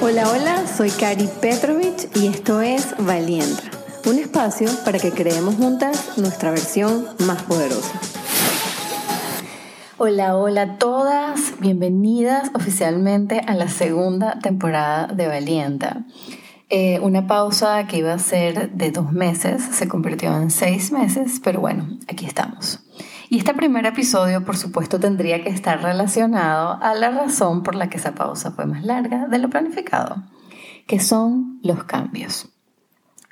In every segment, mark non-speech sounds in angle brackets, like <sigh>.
Hola, hola, soy Kari Petrovich y esto es Valienta, un espacio para que creemos juntas nuestra versión más poderosa. Hola, hola a todas, bienvenidas oficialmente a la segunda temporada de Valienta. Eh, una pausa que iba a ser de dos meses se convirtió en seis meses, pero bueno, aquí estamos. Y este primer episodio, por supuesto, tendría que estar relacionado a la razón por la que esa pausa fue más larga de lo planificado, que son los cambios.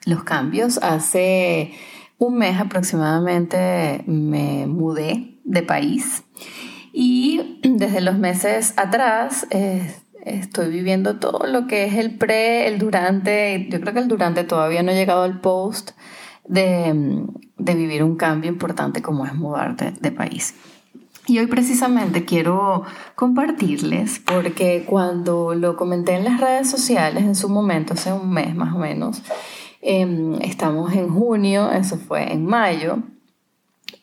Los cambios, hace un mes aproximadamente me mudé de país y desde los meses atrás eh, estoy viviendo todo lo que es el pre, el durante, yo creo que el durante todavía no he llegado al post de, de vivir un cambio importante como es mudarte de país. Y hoy precisamente quiero compartirles porque cuando lo comenté en las redes sociales en su momento, hace un mes más o menos, em, estamos en junio, eso fue en mayo,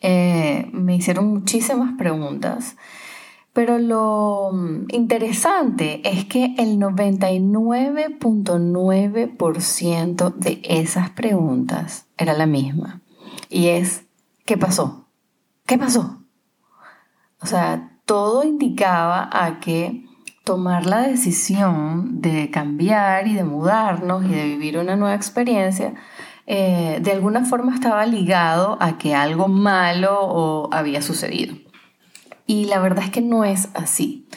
eh, me hicieron muchísimas preguntas, pero lo interesante es que el 99.9% de esas preguntas era la misma. Y es, ¿qué pasó? ¿Qué pasó? O sea, todo indicaba a que tomar la decisión de cambiar y de mudarnos y de vivir una nueva experiencia, eh, de alguna forma estaba ligado a que algo malo había sucedido. Y la verdad es que no es así.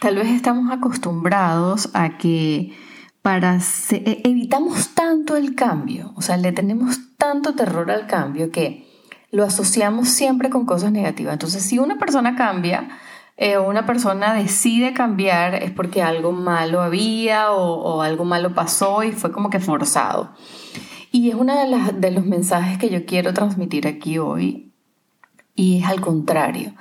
Tal vez estamos acostumbrados a que para e, evitamos tanto el cambio, o sea, le tenemos tanto terror al cambio que lo asociamos siempre con cosas negativas. Entonces, si una persona cambia eh, o una persona decide cambiar es porque algo malo había o, algo malo pasó y fue como que forzado. Y es uno de, de los mensajes que yo quiero transmitir aquí hoy y es al contrario,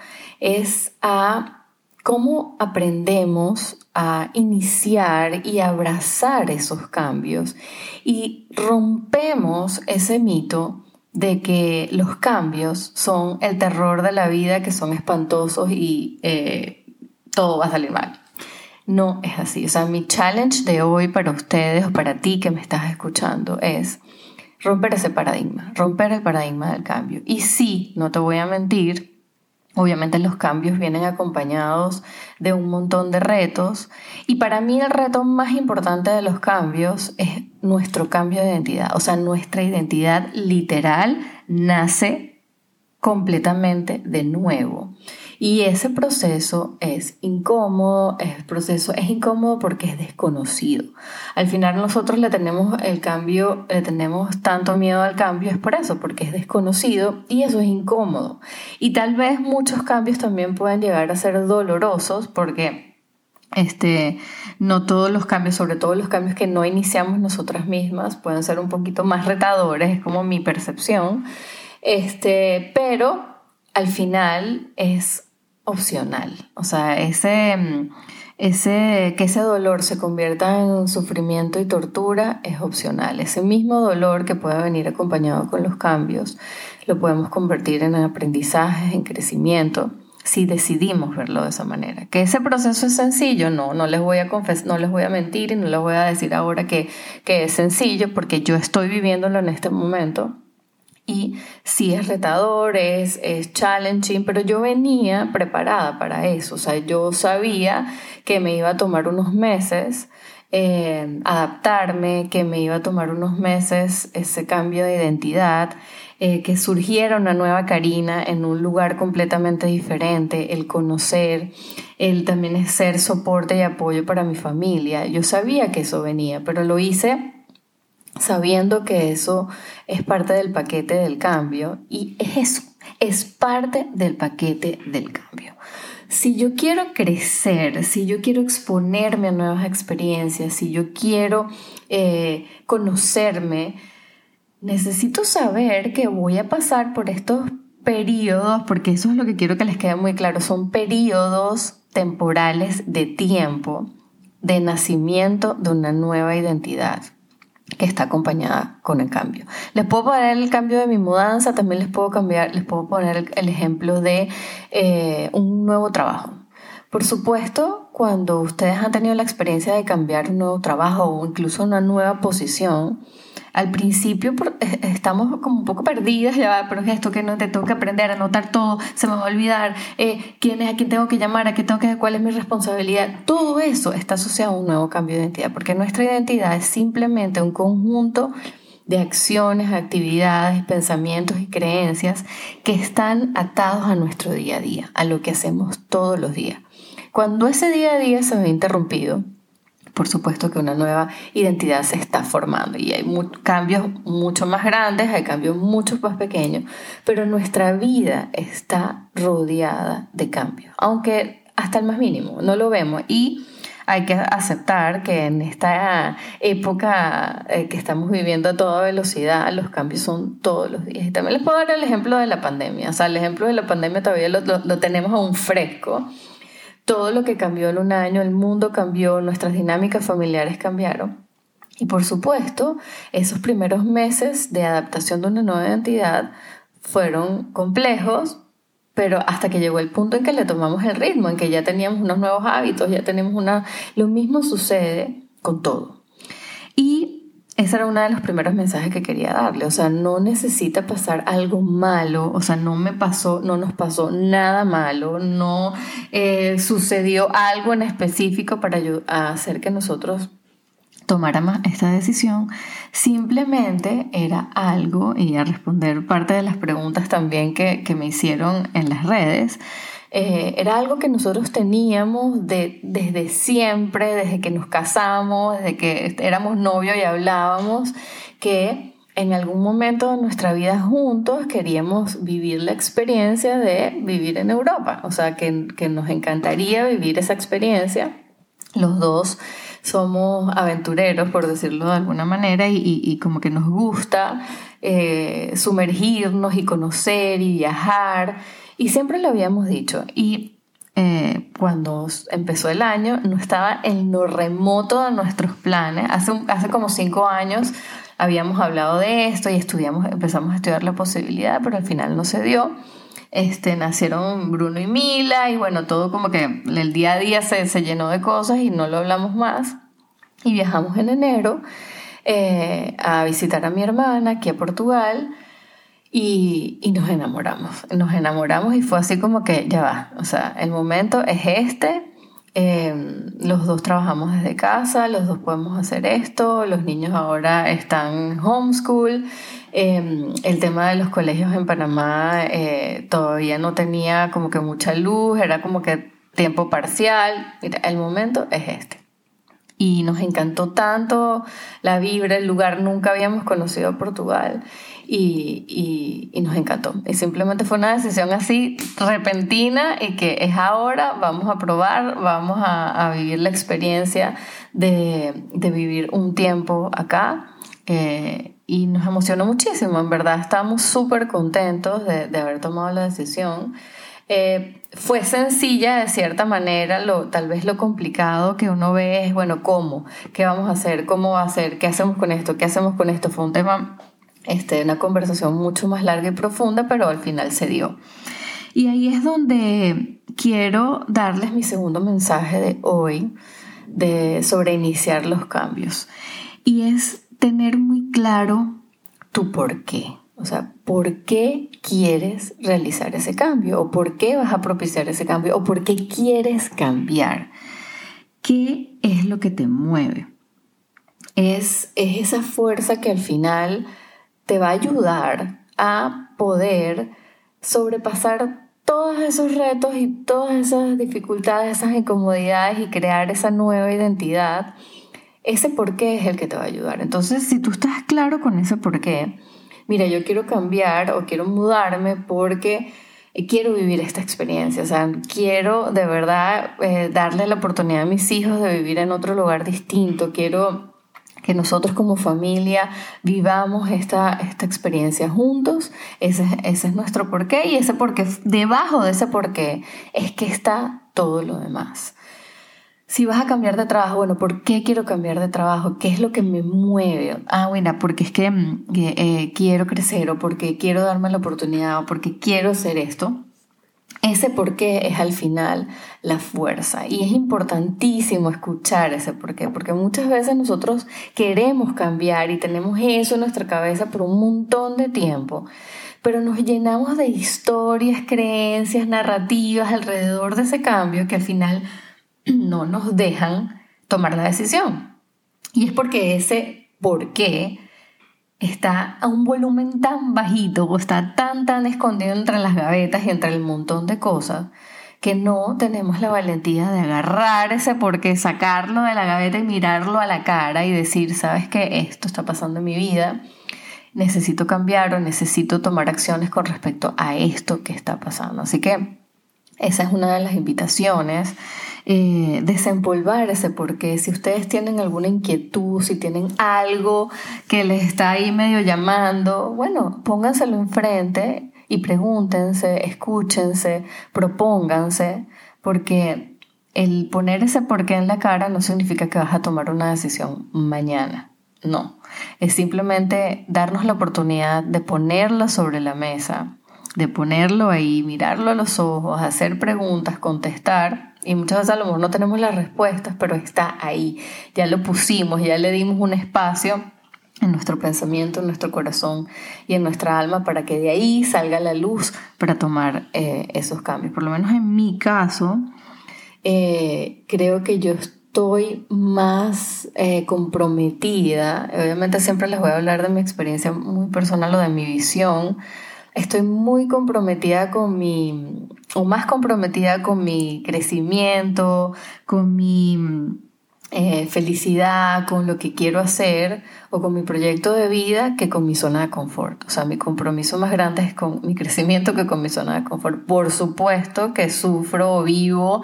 es a cómo aprendemos a iniciar y abrazar esos cambios y rompemos ese mito de que los cambios son el terror de la vida, que son espantosos y eh, todo va a salir mal. No es así. O sea, mi challenge de hoy para ustedes o para ti que me estás escuchando es romper ese paradigma, romper el paradigma del cambio. Y sí, no te voy a mentir, Obviamente los cambios vienen acompañados de un montón de retos y para mí el reto más importante de los cambios es nuestro cambio de identidad. O sea, nuestra identidad literal nace completamente de nuevo. Y ese proceso es incómodo, el proceso es incómodo porque es desconocido. Al final nosotros le tenemos el cambio, le tenemos tanto miedo al cambio, es por eso, porque es desconocido y eso es incómodo. Y tal vez muchos cambios también pueden llegar a ser dolorosos porque este, no todos los cambios, sobre todo los cambios que no iniciamos nosotras mismas, pueden ser un poquito más retadores, es como mi percepción. Este, pero al final es opcional. O sea, ese, ese, que ese dolor se convierta en sufrimiento y tortura es opcional. Ese mismo dolor que puede venir acompañado con los cambios lo podemos convertir en aprendizaje, en crecimiento si decidimos verlo de esa manera. Que ese proceso es sencillo, no, no les voy a confesar, no les voy a mentir y no les voy a decir ahora que, que es sencillo porque yo estoy viviéndolo en este momento y sí es retador, es, es challenging, pero yo venía preparada para eso. O sea, yo sabía que me iba a tomar unos meses eh, adaptarme, que me iba a tomar unos meses ese cambio de identidad, eh, que surgiera una nueva Karina en un lugar completamente diferente, el conocer, el también ser soporte y apoyo para mi familia. Yo sabía que eso venía, pero lo hice sabiendo que eso es parte del paquete del cambio y es eso, es parte del paquete del cambio. Si yo quiero crecer, si yo quiero exponerme a nuevas experiencias, si yo quiero eh, conocerme, necesito saber que voy a pasar por estos periodos, porque eso es lo que quiero que les quede muy claro, son periodos temporales de tiempo de nacimiento de una nueva identidad que está acompañada con el cambio. Les puedo poner el cambio de mi mudanza, también les puedo cambiar, les puedo poner el, ejemplo de eh, un nuevo trabajo. Por supuesto, cuando ustedes han tenido la experiencia de cambiar un nuevo trabajo o incluso una nueva posición, al principio eh, estamos como un poco perdidas, ya, pero es esto que no te tengo que aprender, anotar todo, se me va a olvidar, eh, quién es, a quién tengo que llamar, a quién tengo que, cuál es mi responsabilidad. Todo eso está asociado a un nuevo cambio de identidad, porque nuestra identidad es simplemente un conjunto de acciones, actividades, pensamientos y creencias que están atados a nuestro día a día, a lo que hacemos todos los días. Cuando ese día a día se ve interrumpido, por supuesto que una nueva identidad se está formando y hay cambios mucho más grandes, hay cambios mucho más pequeños, pero nuestra vida está rodeada de cambios, aunque hasta el más mínimo, no lo vemos y hay que aceptar que en esta época eh, que estamos viviendo a toda velocidad, los cambios son todos los días. Y también les puedo dar el ejemplo de la pandemia. O sea, el ejemplo de la pandemia todavía lo, lo tenemos aún fresco todo lo que cambió en un año, el mundo cambió, nuestras dinámicas familiares cambiaron. Y por supuesto, esos primeros meses de adaptación de una nueva identidad fueron complejos, pero hasta que llegó el punto en que le tomamos el ritmo, en que ya teníamos unos nuevos hábitos, ya tenemos una... Lo mismo sucede con todo. Ese era uno de los primeros mensajes que quería darle. O sea, no necesita pasar algo malo. O sea, no me pasó, no nos pasó nada malo. No eh, sucedió algo en específico para hacer que nosotros tomáramos esta decisión. Simplemente era algo, y a responder parte de las preguntas también que, que me hicieron en las redes, eh, era algo que nosotros teníamos de, desde siempre, desde que nos casamos, desde que éramos novios y hablábamos, que en algún momento de nuestra vida juntos queríamos vivir la experiencia de vivir en Europa. O sea, que, que nos encantaría vivir esa experiencia. Los dos somos aventureros, por decirlo de alguna manera, y, y, como que nos gusta eh, sumergirnos y conocer y viajar. Y siempre lo habíamos dicho. Y eh, cuando empezó el año no estaba en lo remoto de nuestros planes. Hace, hace como cinco años habíamos hablado de esto y estudiamos, empezamos a estudiar la posibilidad, pero al final no se dio. Este, nacieron Bruno y Mila y bueno, todo como que el día a día se, se llenó de cosas y no lo hablamos más. Y viajamos en enero eh, a visitar a mi hermana aquí a Portugal y, y, nos enamoramos, nos enamoramos y fue así como que ya va, o sea, el momento es este, em, los dos trabajamos desde casa, los dos podemos hacer esto, los niños ahora están homeschool, em, el tema de los colegios en Panamá eh, todavía no tenía como que mucha luz, era como que tiempo parcial, Mira, el momento es este. Y nos encantó tanto la vibra, el lugar, nunca habíamos conocido Portugal y, y, nos encantó. Y simplemente fue una decisión así repentina y que es ahora, vamos a probar, vamos a, a vivir la experiencia de, de, vivir un tiempo acá. Eh, y nos emocionó muchísimo, en verdad estamos súper contentos de, de, haber tomado la decisión. Eh, fue sencilla de cierta manera, lo, tal vez lo complicado que uno ve es, bueno, ¿cómo? ¿Qué vamos a hacer? ¿Cómo va a ser? ¿Qué hacemos con esto? ¿Qué hacemos con esto? Fue un tema este, una conversación mucho más larga y profunda, pero al final se dio. Y ahí es donde quiero darles mi segundo mensaje de hoy de, sobre iniciar los cambios. Y es tener muy claro tu por qué. O sea, ¿por qué quieres realizar ese cambio? ¿O por qué vas a propiciar ese cambio? ¿O por qué quieres cambiar? ¿Qué es lo que te mueve? Es, es esa fuerza que al final te va a ayudar a poder sobrepasar todos esos retos y todas esas dificultades, esas incomodidades y crear esa nueva identidad, ese por qué es el que te va a ayudar. Entonces, si tú estás claro con ese por qué, mira, yo quiero cambiar o quiero mudarme porque quiero vivir esta experiencia, o sea, quiero de verdad eh, darle la oportunidad a mis hijos de vivir en otro lugar distinto, quiero que nosotros como familia vivamos esta, esta experiencia juntos. Ese, ese es nuestro porqué y ese porqué, debajo de ese porqué es que está todo lo demás. Si vas a cambiar de trabajo, bueno, ¿por qué quiero cambiar de trabajo? ¿Qué es lo que me mueve? Ah, bueno, porque es que mm, eh, quiero crecer o porque quiero darme la oportunidad o porque quiero hacer esto. Ese por qué es al final la fuerza. Y es importantísimo escuchar ese por qué, porque muchas veces nosotros queremos cambiar y tenemos eso en nuestra cabeza por un montón de tiempo, pero nos llenamos de historias, creencias, narrativas alrededor de ese cambio que al final <clears throat> no nos dejan tomar la decisión. Y es porque ese por qué está a un volumen tan bajito o está tan tan escondido entre las gavetas y entre el montón de cosas que no tenemos la valentía de agarrar ese porqué, sacarlo de la gaveta y mirarlo a la cara y decir, sabes que esto está pasando en mi vida, necesito cambiar o necesito tomar acciones con respecto a esto que está pasando. Así que esa es una de las invitaciones eh, desempolvar ese porqué. Si ustedes tienen alguna inquietud, si tienen algo que les está ahí medio llamando, bueno, pónganselo enfrente y pregúntense, escúchense, propónganse, porque el poner ese porqué en la cara no significa que vas a tomar una decisión mañana. No, es simplemente darnos la oportunidad de ponerlo sobre la mesa, de ponerlo ahí, mirarlo a los ojos, hacer preguntas, contestar y muchas veces a lo mejor no tenemos las respuestas, pero está ahí. Ya lo pusimos, ya le dimos un espacio en nuestro pensamiento, en nuestro corazón y en nuestra alma para que de ahí salga la luz para tomar eh, esos cambios. Por lo menos en mi caso, eh, creo que yo estoy más eh, comprometida. Obviamente siempre les voy a hablar de mi experiencia muy personal o de mi visión. Estoy muy comprometida con mi o más comprometida con mi crecimiento, con mi eh, felicidad, con lo que quiero hacer o con mi proyecto de vida que con mi zona de confort. O sea, mi compromiso más grande es con mi crecimiento que con mi zona de confort. Por supuesto que sufro o vivo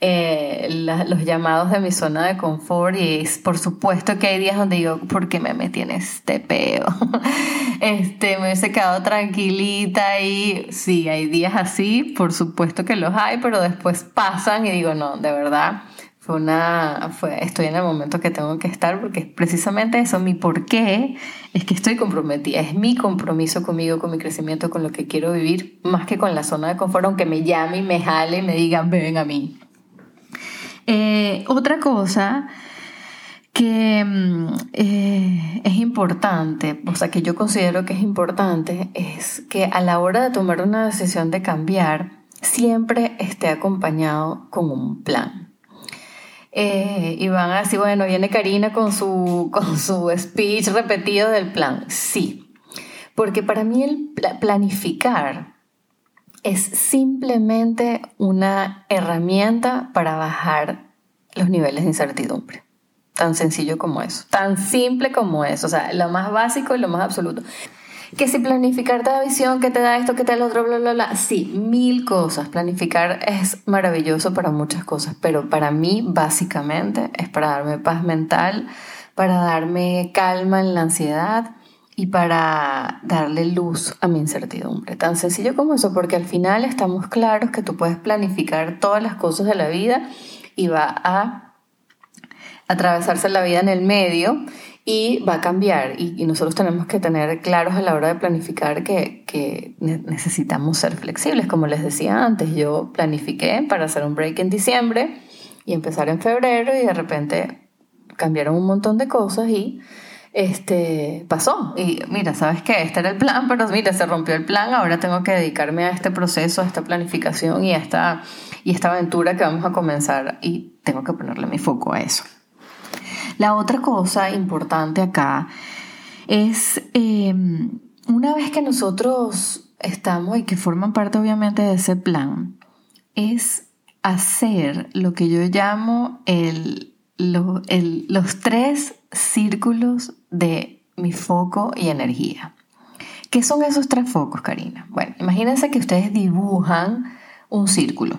eh, los llamados de mi zona de confort y es por supuesto que hay días donde digo, ¿por qué me metí en este peo? <laughs> este, me hubiese quedado tranquilita y sí, hay días así, por supuesto que los hay, pero después pasan y digo, no, de verdad fue una, fue, estoy en el momento que tengo que estar porque es precisamente eso, mi por qué es que estoy comprometida, es mi compromiso conmigo, con mi crecimiento, con lo que quiero vivir, más que con la zona de confort, aunque me llame y me jale y me digan, ven a mí. Eh, otra cosa que mm, eh, es importante, o sea, que yo considero que es importante, es que a la hora de tomar una decisión de cambiar, siempre esté acompañado con un plan. Eh, y van así, bueno, viene Karina con su, con su speech repetido del plan. Sí, porque para mí el planificar es simplemente una herramienta para bajar los niveles de incertidumbre. Tan sencillo como eso, tan simple como eso, o sea, lo más básico y lo más absoluto que si planificar te da visión, que te da esto, que te da lo otro, bla, bla, bla. Sí, mil cosas. Planificar es maravilloso para muchas cosas, pero para mí básicamente es para darme paz mental, para darme calma en la ansiedad y para darle luz a mi incertidumbre. Tan sencillo como eso, porque al final estamos claros que tú puedes planificar todas las cosas de la vida y va a atravesarse la vida en el medio y va a cambiar y, nosotros tenemos que tener claros a la hora de planificar que, que, necesitamos ser flexibles. Como les decía antes, yo planifiqué para hacer un break en diciembre y empezar en febrero y de repente cambiaron un montón de cosas y este pasó. Y mira, ¿sabes qué? Este era el plan, pero mira, se rompió el plan, ahora tengo que dedicarme a este proceso, a esta planificación y a esta, y esta aventura que vamos a comenzar y tengo que ponerle mi foco a eso. La otra cosa importante acá es em, una vez que nosotros estamos y que forman parte obviamente de ese plan, es hacer lo que yo llamo los tres círculos de mi foco y energía. ¿Qué son esos tres focos, Karina? Bueno, imagínense que ustedes dibujan un círculo.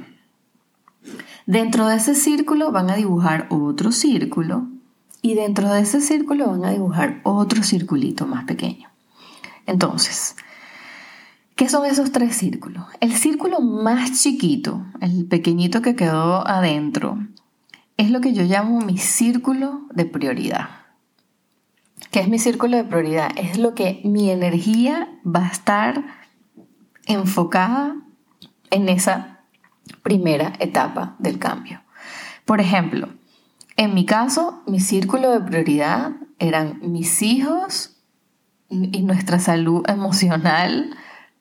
Dentro de ese círculo van a dibujar otro círculo y dentro de ese círculo van a dibujar otro circulito más pequeño. Entonces, ¿qué son esos tres círculos? El círculo más chiquito, el pequeñito que quedó adentro, es lo que yo llamo mi círculo de prioridad. ¿Qué es mi círculo de prioridad? Es lo que mi energía va a estar enfocada en esa primera etapa del cambio. Por ejemplo, en mi caso, mi círculo de prioridad eran mis hijos y nuestra salud emocional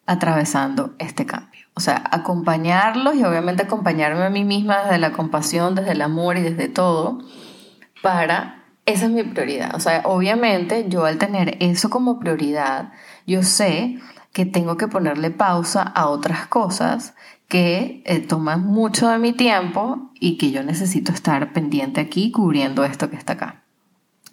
atravesando este cambio. O sea, acompañarlos y obviamente acompañarme a mí misma desde la compasión, desde el amor y desde todo, para, esa es mi prioridad. O sea, obviamente yo al tener eso como prioridad, yo sé que tengo que ponerle pausa a otras cosas que eh, toman mucho de mi tiempo y que yo necesito estar pendiente aquí cubriendo esto que está acá.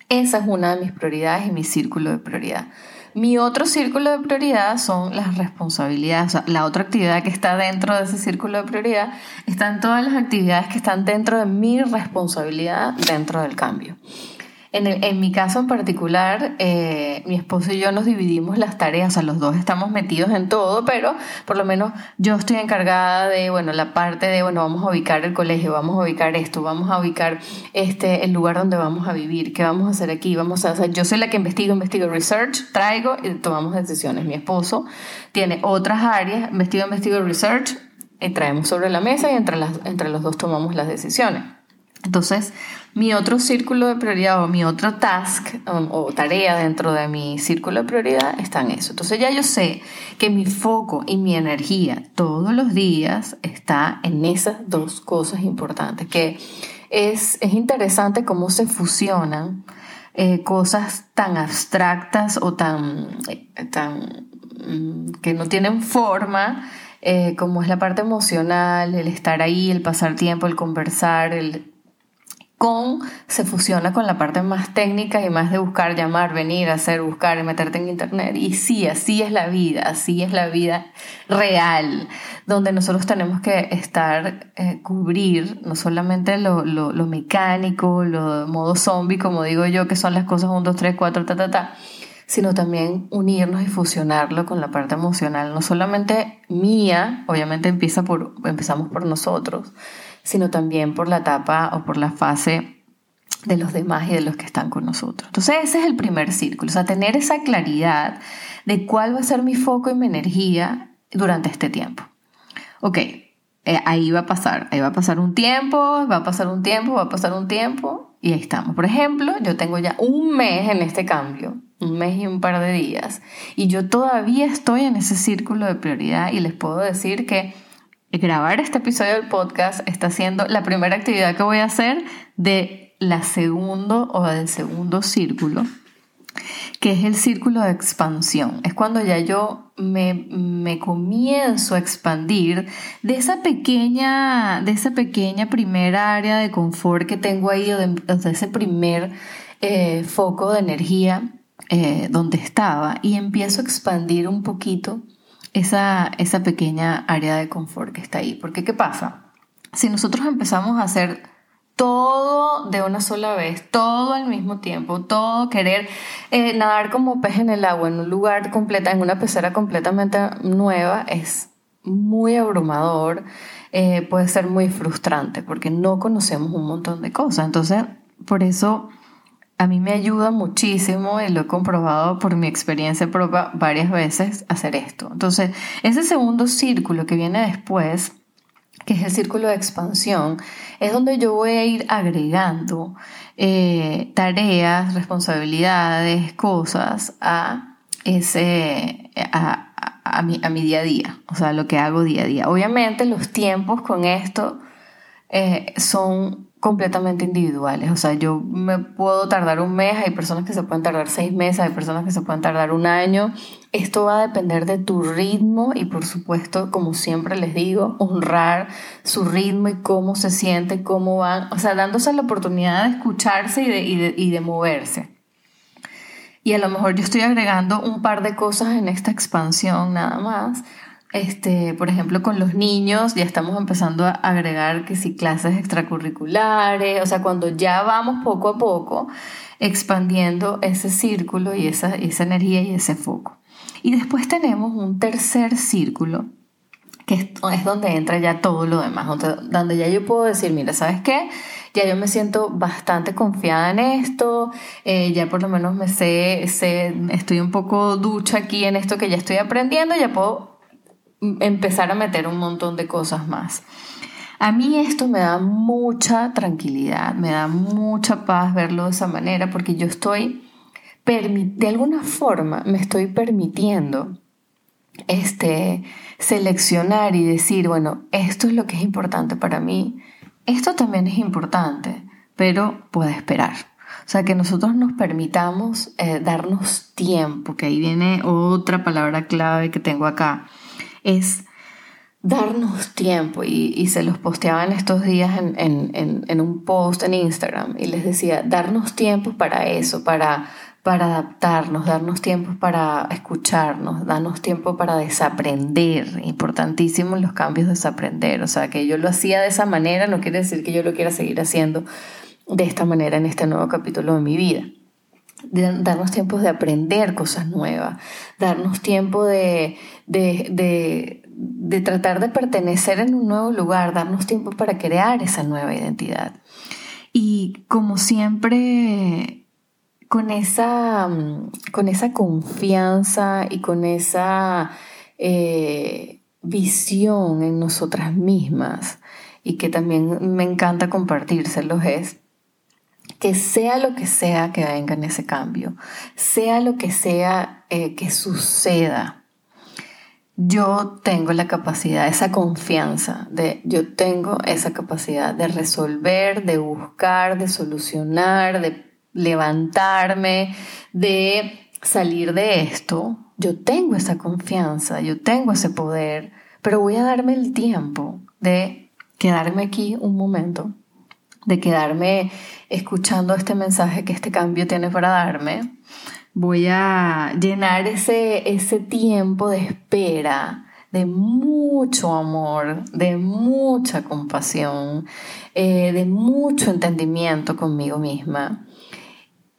Esa es una de mis prioridades y mi círculo de prioridad. Mi otro círculo de prioridad son las responsabilidades. O sea, la otra actividad que está dentro de ese círculo de prioridad están todas las actividades que están dentro de mi responsabilidad dentro del cambio. En, mi caso en particular, eh, mi esposo y yo nos dividimos las tareas, o sea, los dos estamos metidos en todo, pero por lo menos yo estoy encargada de, bueno, la parte de, bueno, vamos a ubicar el colegio, vamos a ubicar esto, vamos a ubicar este, el lugar donde vamos a vivir, qué vamos a hacer aquí, vamos a, o sea, yo soy la que investigo, investigo research, traigo y tomamos decisiones. Mi esposo tiene otras áreas, investigo, investigo research y traemos sobre la mesa y entre, las, entre los dos tomamos las decisiones. Entonces, mi otro círculo de prioridad o mi otro task o, tarea dentro de mi círculo de prioridad está en eso. Entonces ya yo sé que mi foco y mi energía todos los días está en esas dos cosas importantes, que es, es interesante cómo se fusionan eh, cosas tan abstractas o tan, tan mm, que no tienen forma. Eh, como es la parte emocional, el estar ahí, el pasar tiempo, el conversar, el con se fusiona con la parte más técnica y más de buscar, llamar, venir, hacer, buscar y meterte en internet. Y sí, así es la vida, así es la vida real, donde nosotros tenemos que estar, eh, cubrir no solamente lo, lo, lo, mecánico, lo modo zombie, como digo yo, que son las cosas 1, 2, 3, 4, ta, ta, ta, sino también unirnos y fusionarlo con la parte emocional, no solamente mía, obviamente empieza por, empezamos por nosotros, sino también por la etapa o por la fase de los demás y de los que están con nosotros. Entonces ese es el primer círculo, o sea, tener esa claridad de cuál va a ser mi foco y mi energía durante este tiempo. Ok, eh, ahí va a pasar, ahí va a pasar un tiempo, va a pasar un tiempo, va a pasar un tiempo y ahí estamos. Por ejemplo, yo tengo ya un mes en este cambio, un mes y un par de días, y yo todavía estoy en ese círculo de prioridad y les puedo decir que grabar este episodio del podcast está siendo la primera actividad que voy a hacer de la segundo o del segundo círculo, que es el círculo de expansión. Es cuando ya yo me, comienzo a expandir de esa pequeña, de esa pequeña primera área de confort que tengo ahí, o de, ese primer eh, foco de energía eh, donde estaba, y empiezo a expandir un poquito esa, esa pequeña área de confort que está ahí. Porque ¿qué pasa? Si nosotros empezamos a hacer todo de una sola vez, todo al mismo tiempo, todo querer eh, nadar como pez en el agua en un lugar completa, en una pecera completamente nueva, es muy abrumador, eh, puede ser muy frustrante porque no conocemos un montón de cosas. Entonces, por eso a mí me ayuda muchísimo y lo he comprobado por mi experiencia propia varias veces hacer esto. Entonces, ese segundo círculo que viene después, que es el círculo de expansión, es donde yo voy a ir agregando eh, tareas, responsabilidades, cosas a ese a, a, mi, a, mi, día a día, o sea, lo que hago día a día. Obviamente los tiempos con esto eh, son completamente individuales. O sea, yo me puedo tardar un mes, hay personas que se pueden tardar seis meses, hay personas que se pueden tardar un año. Esto va a depender de tu ritmo y por supuesto, como siempre les digo, honrar su ritmo y cómo se siente, cómo van, o sea, dándose la oportunidad de escucharse y de, y de, y de moverse. Y a lo mejor yo estoy agregando un par de cosas en esta expansión nada más, este, por ejemplo, con los niños ya estamos empezando a agregar que si clases extracurriculares, o sea, cuando ya vamos poco a poco expandiendo ese círculo y esa, esa energía y ese foco. Y después tenemos un tercer círculo, que es, donde entra ya todo lo demás, donde, ya yo puedo decir, mira, ¿sabes qué? Ya yo me siento bastante confiada en esto, eh, ya por lo menos me sé, sé, estoy un poco ducha aquí en esto que ya estoy aprendiendo, ya puedo empezar a meter un montón de cosas más. A mí esto me da mucha tranquilidad, me da mucha paz verlo de esa manera porque yo estoy, de alguna forma, me estoy permitiendo este, seleccionar y decir, bueno, esto es lo que es importante para mí, esto también es importante, pero puede esperar. O sea, que nosotros nos permitamos eh, darnos tiempo, que ahí viene otra palabra clave que tengo acá, es darnos tiempo. Y, se los posteaba en estos días en, en, en, un post en Instagram y les decía, darnos tiempo para eso, para, para adaptarnos, darnos tiempo para escucharnos, darnos tiempo para desaprender. Importantísimo los cambios desaprender. O sea, que yo lo hacía de esa manera no quiere decir que yo lo quiera seguir haciendo de esta manera en este nuevo capítulo de mi vida. Darnos tiempo de aprender cosas nuevas, darnos tiempo de, de, de, tratar de pertenecer en un nuevo lugar, darnos tiempo para crear esa nueva identidad. Y como siempre, con esa, con esa confianza y con esa eh, visión en nosotras mismas, y que también me encanta compartírselos, es que sea lo que sea que venga en ese cambio, sea lo que sea eh, que suceda, yo tengo la capacidad, esa confianza de, yo tengo esa capacidad de resolver, de buscar, de solucionar, de levantarme, de salir de esto. Yo tengo esa confianza, yo tengo ese poder, pero voy a darme el tiempo de quedarme aquí un momento, de quedarme escuchando este mensaje que este cambio tiene para darme. Voy a llenar ese, ese tiempo de espera de mucho amor, de mucha compasión, eh, de mucho entendimiento conmigo misma,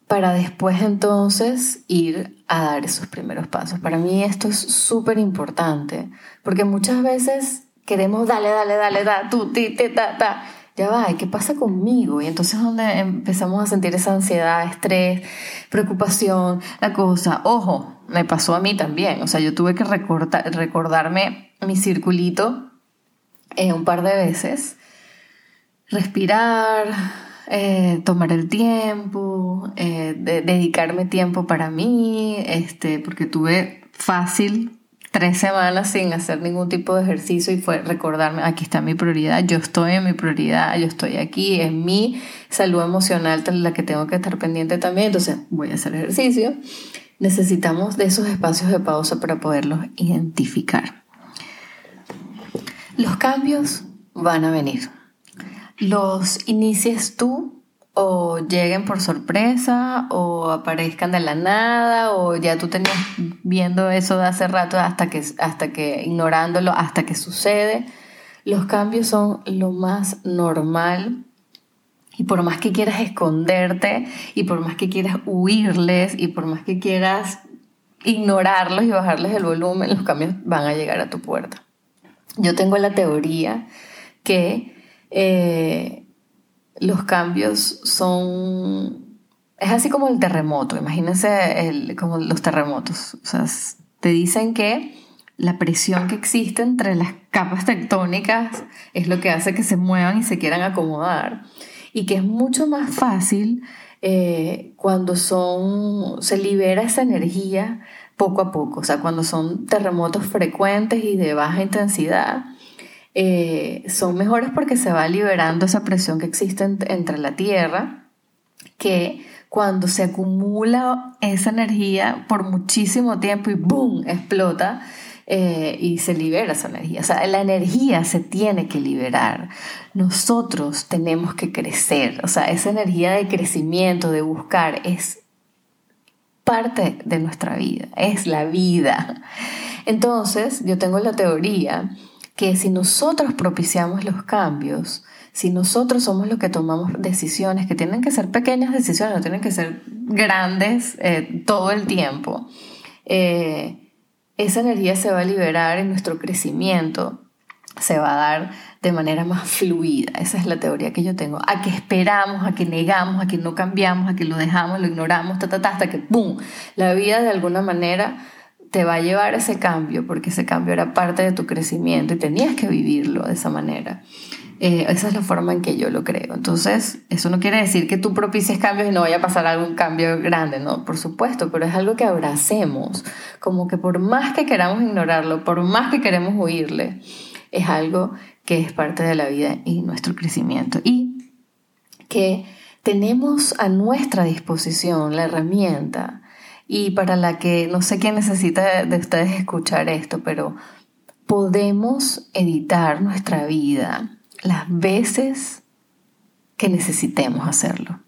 para después entonces ir a dar esos primeros pasos. Para mí esto es súper importante, porque muchas veces queremos, dale, dale, dale, da, tú, ti, te, ta, ta, ya va, ¿qué pasa conmigo? Y entonces donde empezamos a sentir esa ansiedad, estrés, preocupación, la cosa. Ojo, me pasó a mí también. O sea, yo tuve que recordarme mi circulito eh, un par de veces. Respirar, eh, tomar el tiempo, eh, dedicarme tiempo para mí, este, porque tuve fácil tres semanas sin hacer ningún tipo de ejercicio y fue recordarme, aquí está mi prioridad, yo estoy en mi prioridad, yo estoy aquí, es mi salud emocional la que tengo que estar pendiente también, entonces voy a hacer ejercicio. Necesitamos de esos espacios de pausa para poderlos identificar. Los cambios van a venir. Los inicies tú o lleguen por sorpresa o aparezcan de la nada o ya tú tenías viendo eso de hace rato hasta que, hasta que ignorándolo hasta que sucede. Los cambios son lo más normal y por más que quieras esconderte y por más que quieras huirles y por más que quieras ignorarlos y bajarles el volumen, los cambios van a llegar a tu puerta. Yo tengo la teoría que eh, los cambios son... Es así como el terremoto, imagínense el, como los terremotos. O sea, te dicen que la presión que existe entre las capas tectónicas es lo que hace que se muevan y se quieran acomodar. Y que es mucho más fácil eh, cuando son, se libera esa energía poco a poco. O sea, cuando son terremotos frecuentes y de baja intensidad, eh, son mejores porque se va liberando esa presión que existe entre la Tierra, que cuando se acumula esa energía por muchísimo tiempo y ¡boom! explota eh, y se libera esa energía. O sea, la energía se tiene que liberar. Nosotros tenemos que crecer. O sea, esa energía de crecimiento, de buscar, es parte de nuestra vida, es la vida. Entonces, yo tengo la teoría que si nosotros propiciamos los cambios, si nosotros somos los que tomamos decisiones, que tienen que ser pequeñas decisiones, no tienen que ser grandes eh, todo el tiempo, eh, esa energía se va a liberar en nuestro crecimiento se va a dar de manera más fluida. Esa es la teoría que yo tengo. A que esperamos, a que negamos, a que no cambiamos, a que lo dejamos, lo ignoramos, ta, ta, ta, hasta que ¡pum! La vida de alguna manera te va a llevar ese cambio, porque ese cambio era parte de tu crecimiento y tenías que vivirlo de esa manera. Eh, esa es la forma en que yo lo creo. Entonces, eso no quiere decir que tú propicies cambios y no vaya a pasar algún cambio grande, ¿no? Por supuesto, pero es algo que abracemos, como que por más que queramos ignorarlo, por más que queremos huirle, es algo que es parte de la vida y nuestro crecimiento. Y que tenemos a nuestra disposición la herramienta y para la que no sé quién necesita de ustedes escuchar esto, pero podemos editar nuestra vida las veces que necesitemos hacerlo.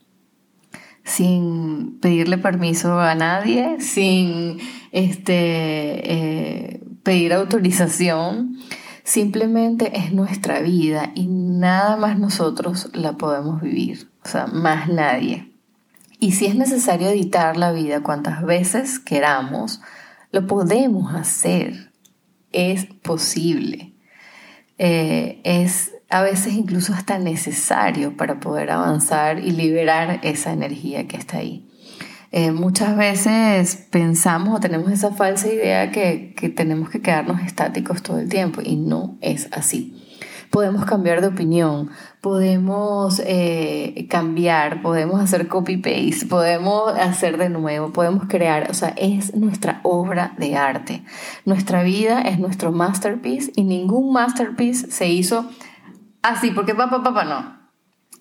Sin pedirle permiso a nadie, sin este, eh, pedir autorización. Simplemente es nuestra vida y nada más nosotros la podemos vivir. O sea, más nadie. Y si es necesario editar la vida cuantas veces queramos, lo podemos hacer. Es posible. Eh, es a veces incluso hasta necesario para poder avanzar y liberar esa energía que está ahí. Eh, muchas veces pensamos o tenemos esa falsa idea que, que tenemos que quedarnos estáticos todo el tiempo y no es así. Podemos cambiar de opinión, podemos eh, cambiar, podemos hacer copy-paste, podemos hacer de nuevo, podemos crear, o sea, es nuestra obra de arte. Nuestra vida es nuestro masterpiece y ningún masterpiece se hizo Así, porque papá, papá, no.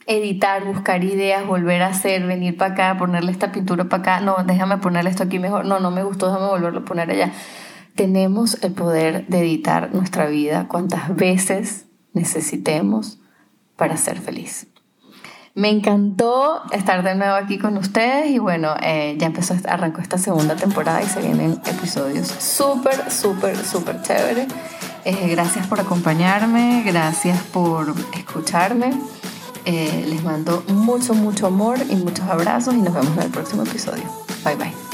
Editar, buscar ideas, volver a hacer, venir para acá, ponerle esta pintura para acá. No, déjame ponerle esto aquí mejor. No, no me gustó, déjame volverlo a poner allá. Tenemos el poder de editar nuestra vida cuantas veces necesitemos para ser feliz. Me encantó estar de nuevo aquí con ustedes y bueno, eh, ya empezó, arrancó esta segunda temporada y se vienen episodios súper, súper, súper chéveres. Eh, gracias por acompañarme, gracias por escucharme. Eh, les mando mucho, mucho amor y muchos abrazos y nos vemos en el próximo episodio. Bye bye.